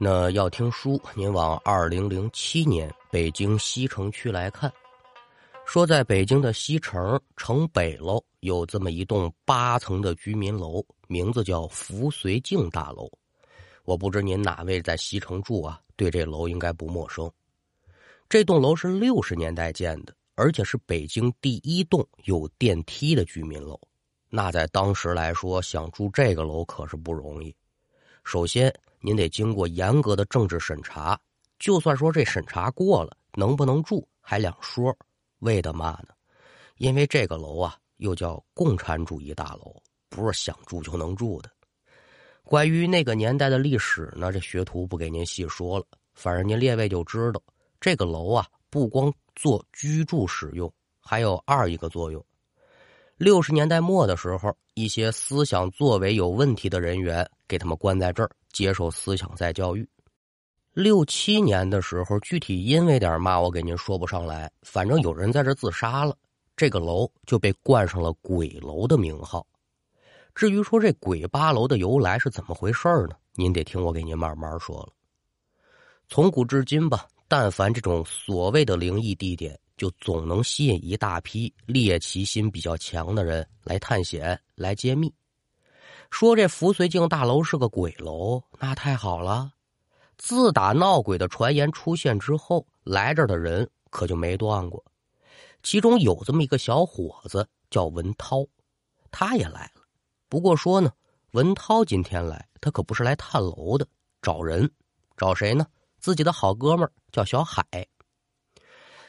那要听书，您往二零零七年北京西城区来看，说在北京的西城城北楼有这么一栋八层的居民楼，名字叫福绥境大楼。我不知您哪位在西城住啊？对这楼应该不陌生。这栋楼是六十年代建的，而且是北京第一栋有电梯的居民楼。那在当时来说，想住这个楼可是不容易。首先，您得经过严格的政治审查，就算说这审查过了，能不能住还两说。为的嘛呢？因为这个楼啊，又叫共产主义大楼，不是想住就能住的。关于那个年代的历史呢，这学徒不给您细说了。反正您列位就知道，这个楼啊，不光做居住使用，还有二一个作用。六十年代末的时候，一些思想作为有问题的人员。给他们关在这儿接受思想再教育。六七年的时候，具体因为点嘛，我给您说不上来。反正有人在这自杀了，这个楼就被冠上了“鬼楼”的名号。至于说这“鬼八楼”的由来是怎么回事呢？您得听我给您慢慢说了。从古至今吧，但凡这种所谓的灵异地点，就总能吸引一大批猎奇心比较强的人来探险、来揭秘。说这福绥境大楼是个鬼楼，那太好了。自打闹鬼的传言出现之后，来这儿的人可就没断过。其中有这么一个小伙子叫文涛，他也来了。不过说呢，文涛今天来，他可不是来探楼的，找人。找谁呢？自己的好哥们儿叫小海。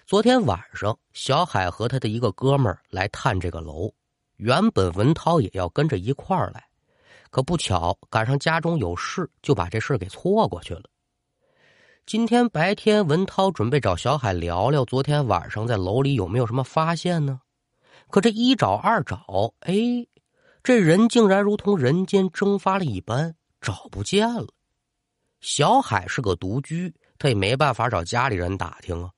昨天晚上，小海和他的一个哥们儿来探这个楼。原本文涛也要跟着一块儿来。可不巧赶上家中有事，就把这事给错过去了。今天白天，文涛准备找小海聊聊昨天晚上在楼里有没有什么发现呢？可这一找二找，哎，这人竟然如同人间蒸发了一般，找不见了。小海是个独居，他也没办法找家里人打听啊。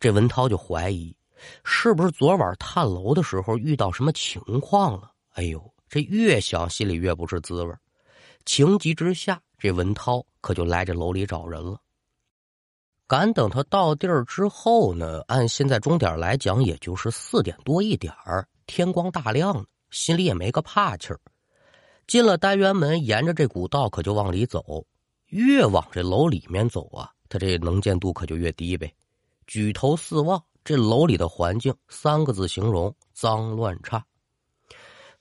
这文涛就怀疑，是不是昨晚探楼的时候遇到什么情况了？哎呦！这越想心里越不是滋味情急之下，这文涛可就来这楼里找人了。赶等他到地儿之后呢，按现在钟点来讲，也就是四点多一点儿，天光大亮呢，心里也没个怕气儿。进了单元门，沿着这古道可就往里走。越往这楼里面走啊，他这能见度可就越低呗。举头四望，这楼里的环境三个字形容：脏乱差。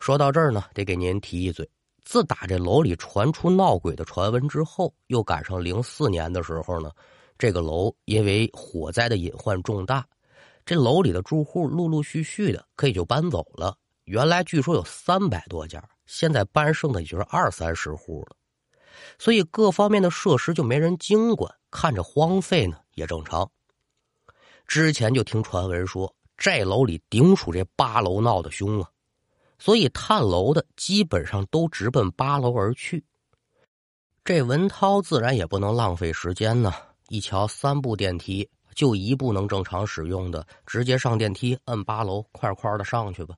说到这儿呢，得给您提一嘴。自打这楼里传出闹鬼的传闻之后，又赶上零四年的时候呢，这个楼因为火灾的隐患重大，这楼里的住户陆陆续续的可以就搬走了。原来据说有三百多家，现在搬剩的也就是二三十户了，所以各方面的设施就没人经管，看着荒废呢也正常。之前就听传闻说，这楼里顶属这八楼闹得凶啊。所以探楼的基本上都直奔八楼而去。这文涛自然也不能浪费时间呢。一瞧三部电梯，就一部能正常使用的，直接上电梯，摁八楼，快快的上去吧。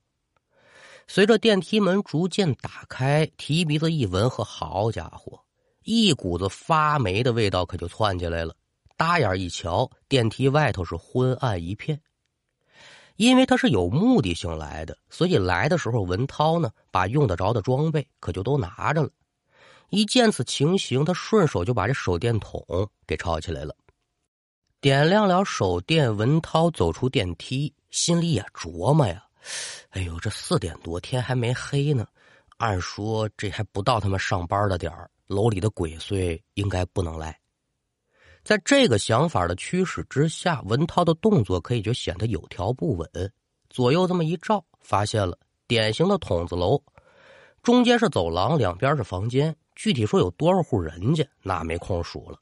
随着电梯门逐渐打开，提鼻子一闻，和好家伙，一股子发霉的味道可就窜进来了。搭眼一瞧，电梯外头是昏暗一片。因为他是有目的性来的，所以来的时候，文涛呢把用得着的装备可就都拿着了。一见此情形，他顺手就把这手电筒给抄起来了，点亮了手电。文涛走出电梯，心里也琢磨呀：“哎呦，这四点多天还没黑呢，按说这还不到他们上班的点儿，楼里的鬼祟应该不能来。”在这个想法的驱使之下，文涛的动作可以就显得有条不紊。左右这么一照，发现了典型的筒子楼，中间是走廊，两边是房间。具体说有多少户人家，那没空数了。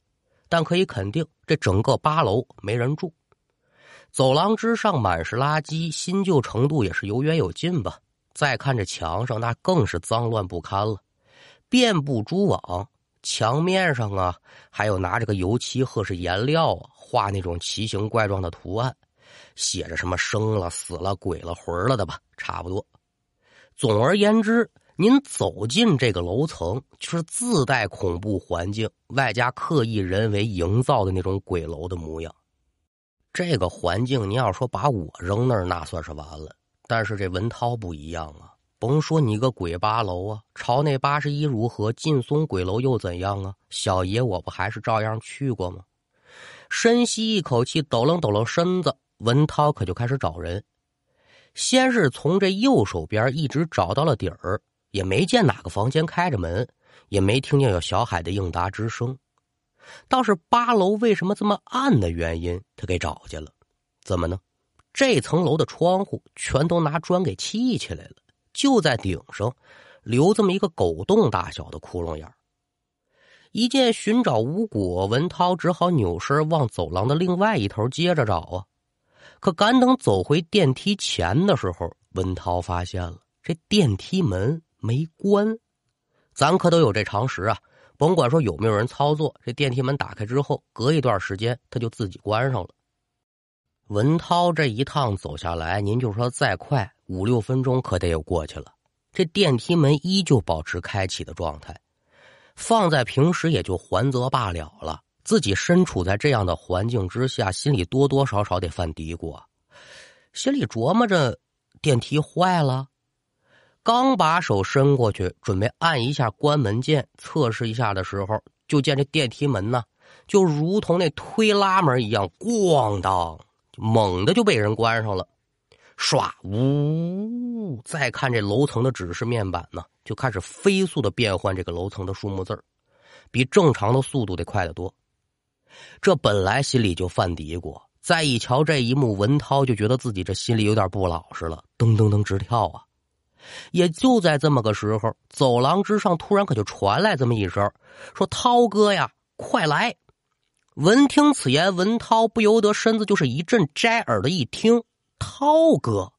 但可以肯定，这整个八楼没人住。走廊之上满是垃圾，新旧程度也是有远有近吧。再看这墙上，那更是脏乱不堪了，遍布蛛网。墙面上啊，还有拿这个油漆或是颜料，画那种奇形怪状的图案，写着什么生了、死了、鬼了、魂了的吧，差不多。总而言之，您走进这个楼层，就是自带恐怖环境，外加刻意人为营造的那种鬼楼的模样。这个环境，你要说把我扔那儿，那算是完了。但是这文涛不一样啊，甭说你个鬼八楼啊，朝内八十一如何，劲松鬼楼又怎样啊？小爷我不还是照样去过吗？深吸一口气，抖楞抖楞身子，文涛可就开始找人。先是从这右手边一直找到了底儿。也没见哪个房间开着门，也没听见有小海的应答之声，倒是八楼为什么这么暗的原因，他给找见了。怎么呢？这层楼的窗户全都拿砖给砌起来了，就在顶上留这么一个狗洞大小的窟窿眼一见寻找无果，文涛只好扭身往走廊的另外一头接着找啊。可赶等走回电梯前的时候，文涛发现了这电梯门。没关，咱可都有这常识啊！甭管说有没有人操作，这电梯门打开之后，隔一段时间它就自己关上了。文涛这一趟走下来，您就说再快五六分钟，可得有过去了。这电梯门依旧保持开启的状态，放在平时也就还则罢了了。自己身处在这样的环境之下，心里多多少少得犯嘀咕啊，心里琢磨着电梯坏了。刚把手伸过去，准备按一下关门键测试一下的时候，就见这电梯门呢，就如同那推拉门一样，咣当，猛的就被人关上了。唰，呜！再看这楼层的指示面板呢，就开始飞速的变换这个楼层的数目字比正常的速度得快得多。这本来心里就犯嘀咕，再一瞧这一幕，文涛就觉得自己这心里有点不老实了，噔噔噔直跳啊！也就在这么个时候，走廊之上突然可就传来这么一声：“说涛哥呀，快来！”闻听此言，文涛不由得身子就是一阵摘耳的一听，涛哥，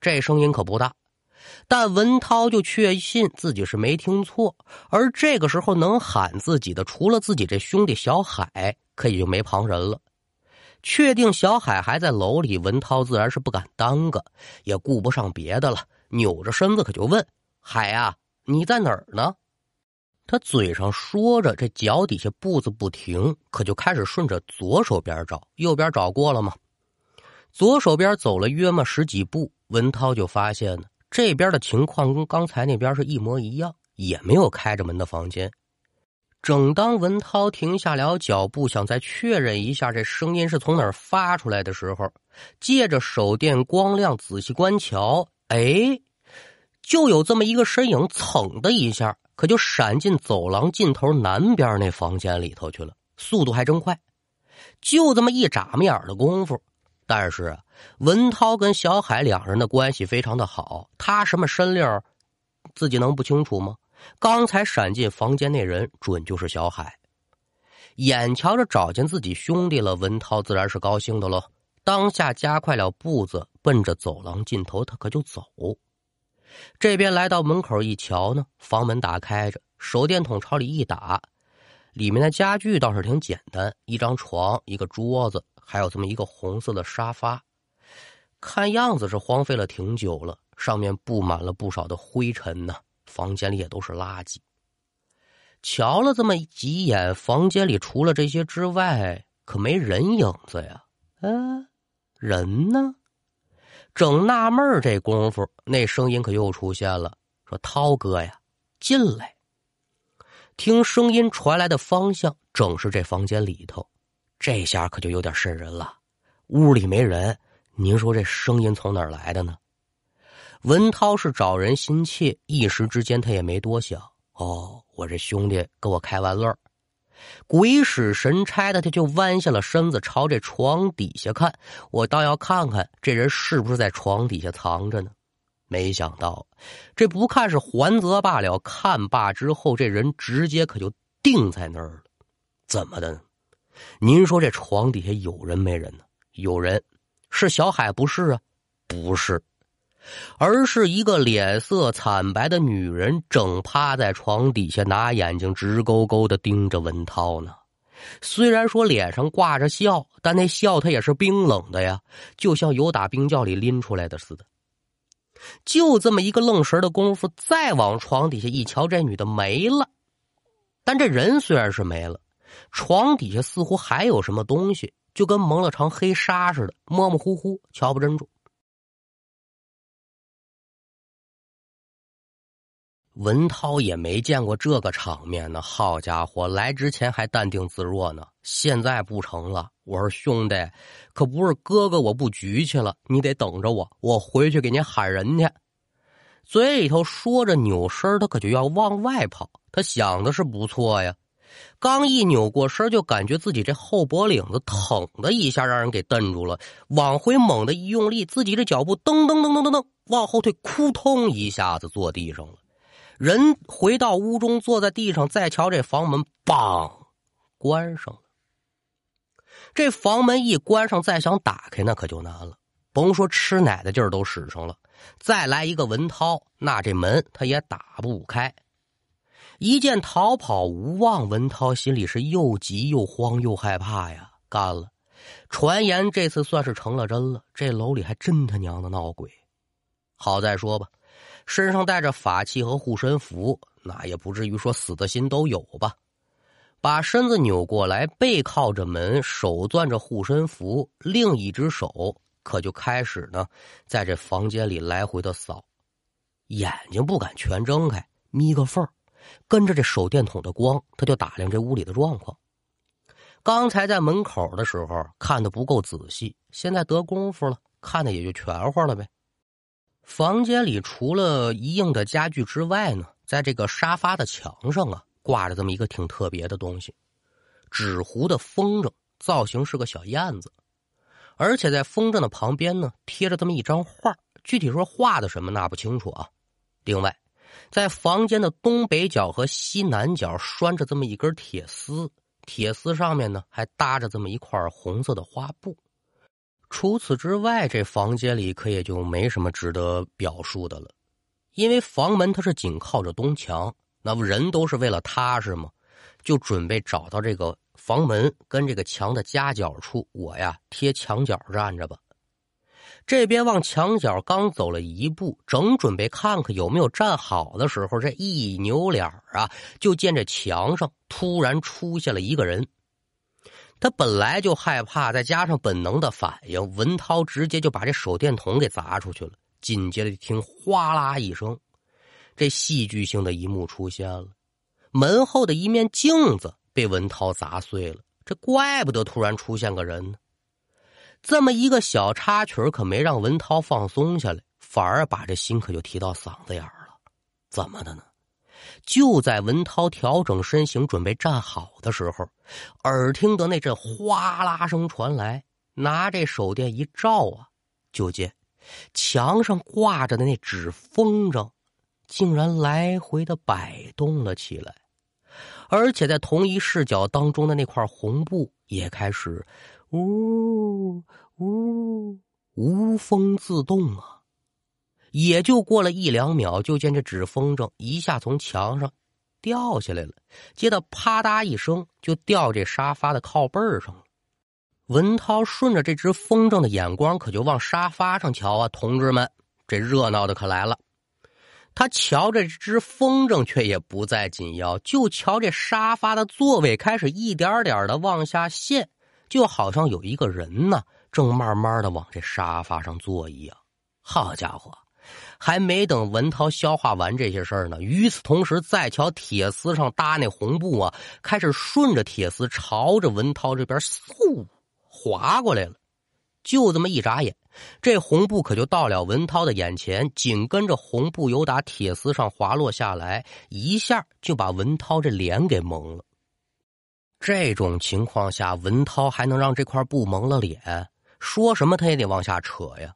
这声音可不大，但文涛就确信自己是没听错。而这个时候能喊自己的，除了自己这兄弟小海，可也就没旁人了。确定小海还在楼里，文涛自然是不敢耽搁，也顾不上别的了。扭着身子，可就问：“海呀，你在哪儿呢？”他嘴上说着，这脚底下步子不停，可就开始顺着左手边找。右边找过了吗？左手边走了约么十几步，文涛就发现呢，这边的情况跟刚才那边是一模一样，也没有开着门的房间。正当文涛停下了脚步，想再确认一下这声音是从哪儿发出来的时候，借着手电光亮仔细观瞧。哎，就有这么一个身影，噌的一下，可就闪进走廊尽头南边那房间里头去了，速度还真快。就这么一眨巴眼的功夫，但是，文涛跟小海两人的关系非常的好，他什么身令，自己能不清楚吗？刚才闪进房间那人，准就是小海。眼瞧着找见自己兄弟了，文涛自然是高兴的喽。当下加快了步子，奔着走廊尽头，他可就走。这边来到门口一瞧呢，房门打开着，手电筒朝里一打，里面的家具倒是挺简单，一张床，一个桌子，还有这么一个红色的沙发。看样子是荒废了挺久了，上面布满了不少的灰尘呢。房间里也都是垃圾。瞧了这么几眼，房间里除了这些之外，可没人影子呀。嗯。人呢？正纳闷这功夫，那声音可又出现了，说：“涛哥呀，进来。”听声音传来的方向，正是这房间里头。这下可就有点瘆人了。屋里没人，您说这声音从哪儿来的呢？文涛是找人心切，一时之间他也没多想。哦，我这兄弟跟我开玩乐。鬼使神差的，他就弯下了身子，朝这床底下看。我倒要看看这人是不是在床底下藏着呢？没想到，这不看是还则罢了，看罢之后，这人直接可就定在那儿了。怎么的？您说这床底下有人没人呢？有人，是小海不是啊？不是。而是一个脸色惨白的女人，正趴在床底下，拿眼睛直勾勾的盯着文涛呢。虽然说脸上挂着笑，但那笑他也是冰冷的呀，就像有打冰窖里拎出来的似的。就这么一个愣神的功夫，再往床底下一瞧，这女的没了。但这人虽然是没了，床底下似乎还有什么东西，就跟蒙了层黑纱似的，模模糊糊，瞧不真住。文涛也没见过这个场面呢，好家伙，来之前还淡定自若呢，现在不成了。我说兄弟，可不是哥哥我不举去了，你得等着我，我回去给您喊人去。嘴里头说着，扭身他可就要往外跑。他想的是不错呀，刚一扭过身，就感觉自己这后脖领子疼的一下，让人给蹬住了。往回猛的一用力，自己这脚步噔噔噔噔噔噔往后退，扑通一下子坐地上了。人回到屋中，坐在地上，再瞧这房门，梆，关上了。这房门一关上，再想打开那可就难了。甭说吃奶的劲儿都使上了，再来一个文涛，那这门他也打不开。一见逃跑无望，文涛心里是又急又慌又害怕呀。干了，传言这次算是成了真了，这楼里还真他娘的闹鬼。好再说吧。身上带着法器和护身符，那也不至于说死的心都有吧。把身子扭过来，背靠着门，手攥着护身符，另一只手可就开始呢，在这房间里来回的扫，眼睛不敢全睁开，眯个缝跟着这手电筒的光，他就打量这屋里的状况。刚才在门口的时候看的不够仔细，现在得功夫了，看的也就全乎了呗。房间里除了一应的家具之外呢，在这个沙发的墙上啊，挂着这么一个挺特别的东西，纸糊的风筝，造型是个小燕子，而且在风筝的旁边呢，贴着这么一张画，具体说画的什么那不清楚啊。另外，在房间的东北角和西南角拴着这么一根铁丝，铁丝上面呢还搭着这么一块红色的花布。除此之外，这房间里可也就没什么值得表述的了，因为房门它是紧靠着东墙，那不人都是为了踏实嘛？就准备找到这个房门跟这个墙的夹角处，我呀贴墙角站着吧。这边往墙角刚走了一步，正准备看看有没有站好的时候，这一扭脸啊，就见这墙上突然出现了一个人。他本来就害怕，再加上本能的反应，文涛直接就把这手电筒给砸出去了。紧接着一听哗啦一声，这戏剧性的一幕出现了，门后的一面镜子被文涛砸碎了。这怪不得突然出现个人呢。这么一个小插曲可没让文涛放松下来，反而把这心可就提到嗓子眼儿了。怎么的呢？就在文涛调整身形准备站好的时候，耳听得那阵哗啦声传来，拿这手电一照啊，就见墙上挂着的那纸风筝，竟然来回的摆动了起来，而且在同一视角当中的那块红布也开始呜呜无风自动啊。也就过了一两秒，就见这纸风筝一下从墙上掉下来了，接着啪嗒一声就掉这沙发的靠背上了。文涛顺着这只风筝的眼光，可就往沙发上瞧啊，同志们，这热闹的可来了。他瞧着这只风筝，却也不再紧要，就瞧这沙发的座位开始一点点的往下陷，就好像有一个人呢，正慢慢的往这沙发上坐一样。好家伙！还没等文涛消化完这些事儿呢，与此同时，再瞧铁丝上搭那红布啊，开始顺着铁丝朝着文涛这边嗖划过来了。就这么一眨眼，这红布可就到了文涛的眼前，紧跟着红布由打铁丝上滑落下来，一下就把文涛这脸给蒙了。这种情况下，文涛还能让这块布蒙了脸？说什么他也得往下扯呀。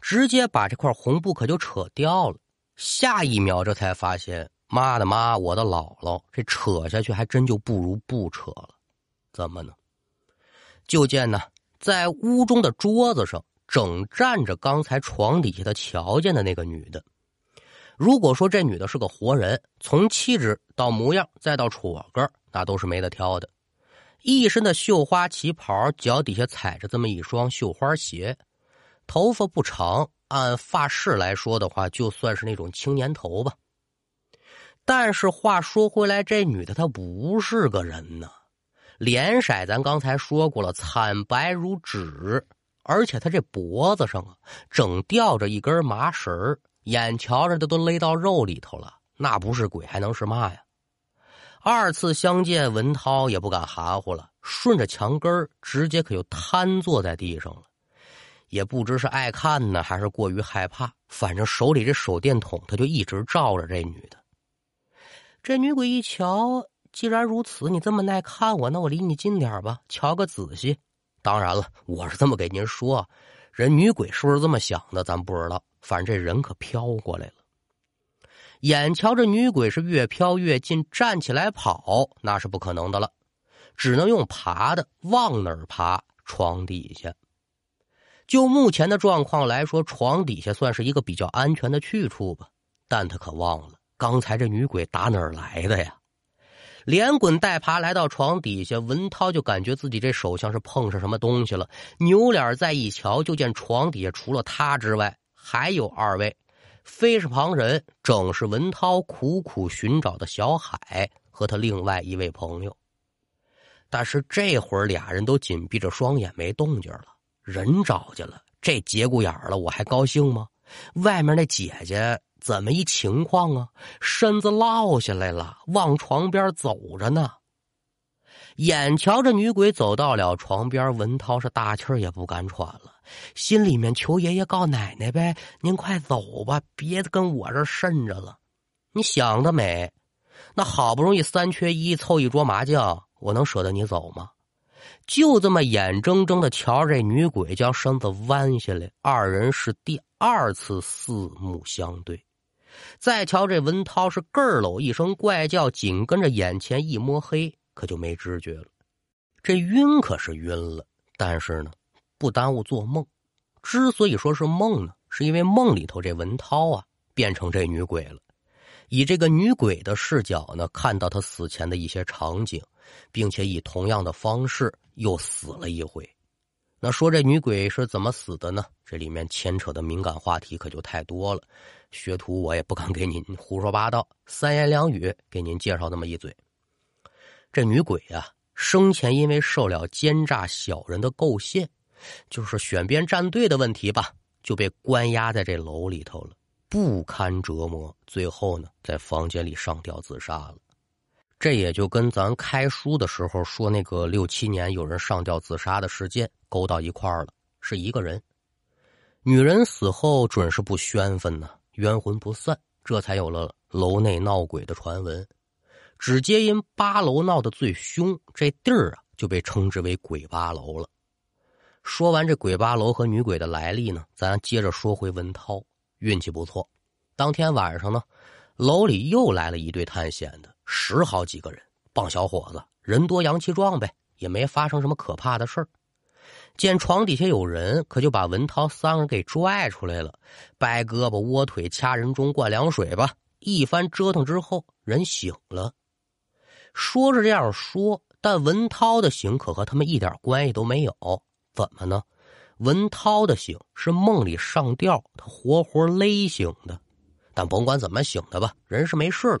直接把这块红布可就扯掉了，下一秒这才发现，妈的妈，我的姥姥，这扯下去还真就不如不扯了。怎么呢？就见呢，在屋中的桌子上整站着刚才床底下的瞧见的那个女的。如果说这女的是个活人，从气质到模样再到戳个，那都是没得挑的。一身的绣花旗袍，脚底下踩着这么一双绣花鞋。头发不长，按发式来说的话，就算是那种青年头吧。但是话说回来，这女的她不是个人呢，脸色咱刚才说过了，惨白如纸，而且她这脖子上啊，整吊着一根麻绳眼瞧着的都勒到肉里头了，那不是鬼还能是嘛呀？二次相见，文涛也不敢含糊了，顺着墙根直接可就瘫坐在地上了。也不知是爱看呢，还是过于害怕，反正手里这手电筒，他就一直照着这女的。这女鬼一瞧，既然如此，你这么耐看我，那我离你近点吧，瞧个仔细。当然了，我是这么给您说，人女鬼是不是这么想的，咱不知道。反正这人可飘过来了。眼瞧着女鬼是越飘越近，站起来跑那是不可能的了，只能用爬的，往哪儿爬？床底下。就目前的状况来说，床底下算是一个比较安全的去处吧。但他可忘了，刚才这女鬼打哪儿来的呀？连滚带爬来到床底下，文涛就感觉自己这手像是碰上什么东西了，扭脸再一瞧，就见床底下除了他之外，还有二位，非是旁人，正是文涛苦苦寻找的小海和他另外一位朋友。但是这会儿俩人都紧闭着双眼，没动静了。人找去了，这节骨眼了，我还高兴吗？外面那姐姐怎么一情况啊？身子落下来了，往床边走着呢。眼瞧着女鬼走到了床边，文涛是大气儿也不敢喘了，心里面求爷爷告奶奶呗，您快走吧，别跟我这渗着了。你想得美，那好不容易三缺一凑一桌麻将，我能舍得你走吗？就这么眼睁睁的瞧着这女鬼将身子弯下来，二人是第二次四目相对。再瞧这文涛是咯儿喽一声怪叫，紧跟着眼前一摸黑，可就没知觉了。这晕可是晕了，但是呢，不耽误做梦。之所以说是梦呢，是因为梦里头这文涛啊变成这女鬼了，以这个女鬼的视角呢，看到她死前的一些场景。并且以同样的方式又死了一回。那说这女鬼是怎么死的呢？这里面牵扯的敏感话题可就太多了，学徒我也不敢给您胡说八道，三言两语给您介绍那么一嘴。这女鬼啊，生前因为受了奸诈小人的构陷，就是选边站队的问题吧，就被关押在这楼里头了，不堪折磨，最后呢，在房间里上吊自杀了。这也就跟咱开书的时候说那个六七年有人上吊自杀的事件勾到一块儿了，是一个人。女人死后准是不宣愤呢，冤魂不散，这才有了楼内闹鬼的传闻。只皆因八楼闹得最凶，这地儿啊就被称之为鬼八楼了。说完这鬼八楼和女鬼的来历呢，咱接着说回文涛，运气不错，当天晚上呢，楼里又来了一对探险的。十好几个人，棒小伙子，人多阳气壮呗，也没发生什么可怕的事儿。见床底下有人，可就把文涛三人给拽出来了，掰胳膊、窝腿、掐人中、灌凉水吧。一番折腾之后，人醒了。说是这样说，但文涛的醒可和他们一点关系都没有。怎么呢？文涛的醒是梦里上吊，他活活勒醒的。但甭管怎么醒的吧，人是没事了。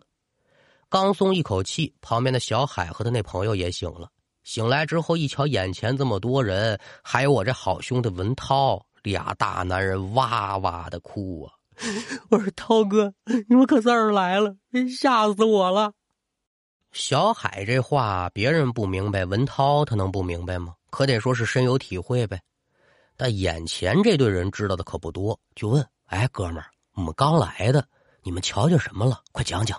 刚松一口气，旁边的小海和他那朋友也醒了。醒来之后，一瞧眼前这么多人，还有我这好兄弟文涛，俩大男人哇哇的哭啊！我说涛哥，你们可算是来了，吓死我了。小海这话别人不明白，文涛他能不明白吗？可得说是深有体会呗。但眼前这队人知道的可不多，就问：“哎，哥们儿，我们刚来的，你们瞧见什么了？快讲讲。”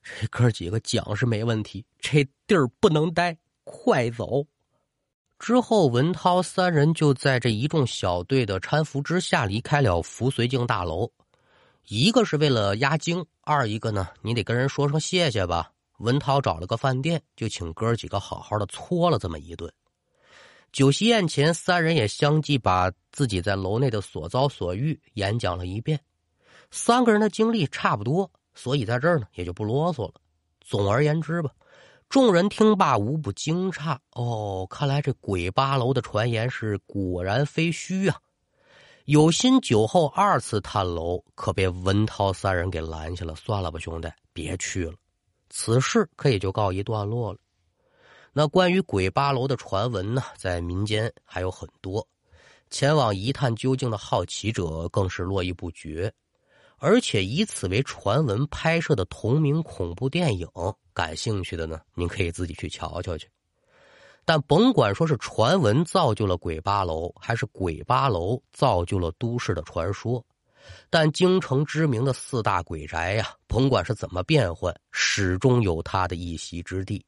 这哥几个讲是没问题，这地儿不能待，快走！之后，文涛三人就在这一众小队的搀扶之下离开了扶绥境大楼。一个是为了压惊，二一个呢，你得跟人说声谢谢吧。文涛找了个饭店，就请哥几个好好的搓了这么一顿。酒席宴前，三人也相继把自己在楼内的所遭所遇演讲了一遍。三个人的经历差不多。所以在这儿呢，也就不啰嗦了。总而言之吧，众人听罢无不惊诧。哦，看来这鬼八楼的传言是果然非虚啊！有心酒后二次探楼，可被文涛三人给拦下了。算了吧，兄弟，别去了。此事可也就告一段落了。那关于鬼八楼的传闻呢，在民间还有很多，前往一探究竟的好奇者更是络绎不绝。而且以此为传闻拍摄的同名恐怖电影，感兴趣的呢，您可以自己去瞧瞧去。但甭管说是传闻造就了鬼八楼，还是鬼八楼造就了都市的传说，但京城知名的四大鬼宅呀，甭管是怎么变换，始终有它的一席之地。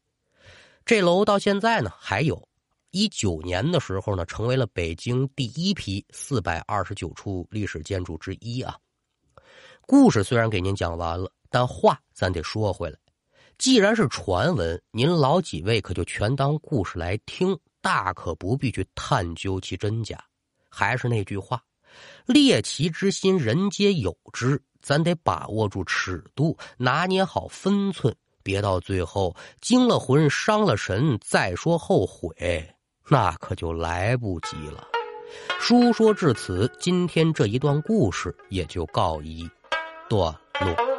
这楼到现在呢还有，一九年的时候呢，成为了北京第一批四百二十九处历史建筑之一啊。故事虽然给您讲完了，但话咱得说回来。既然是传闻，您老几位可就全当故事来听，大可不必去探究其真假。还是那句话，猎奇之心人皆有之，咱得把握住尺度，拿捏好分寸，别到最后惊了魂、伤了神，再说后悔，那可就来不及了。书说至此，今天这一段故事也就告一。段落。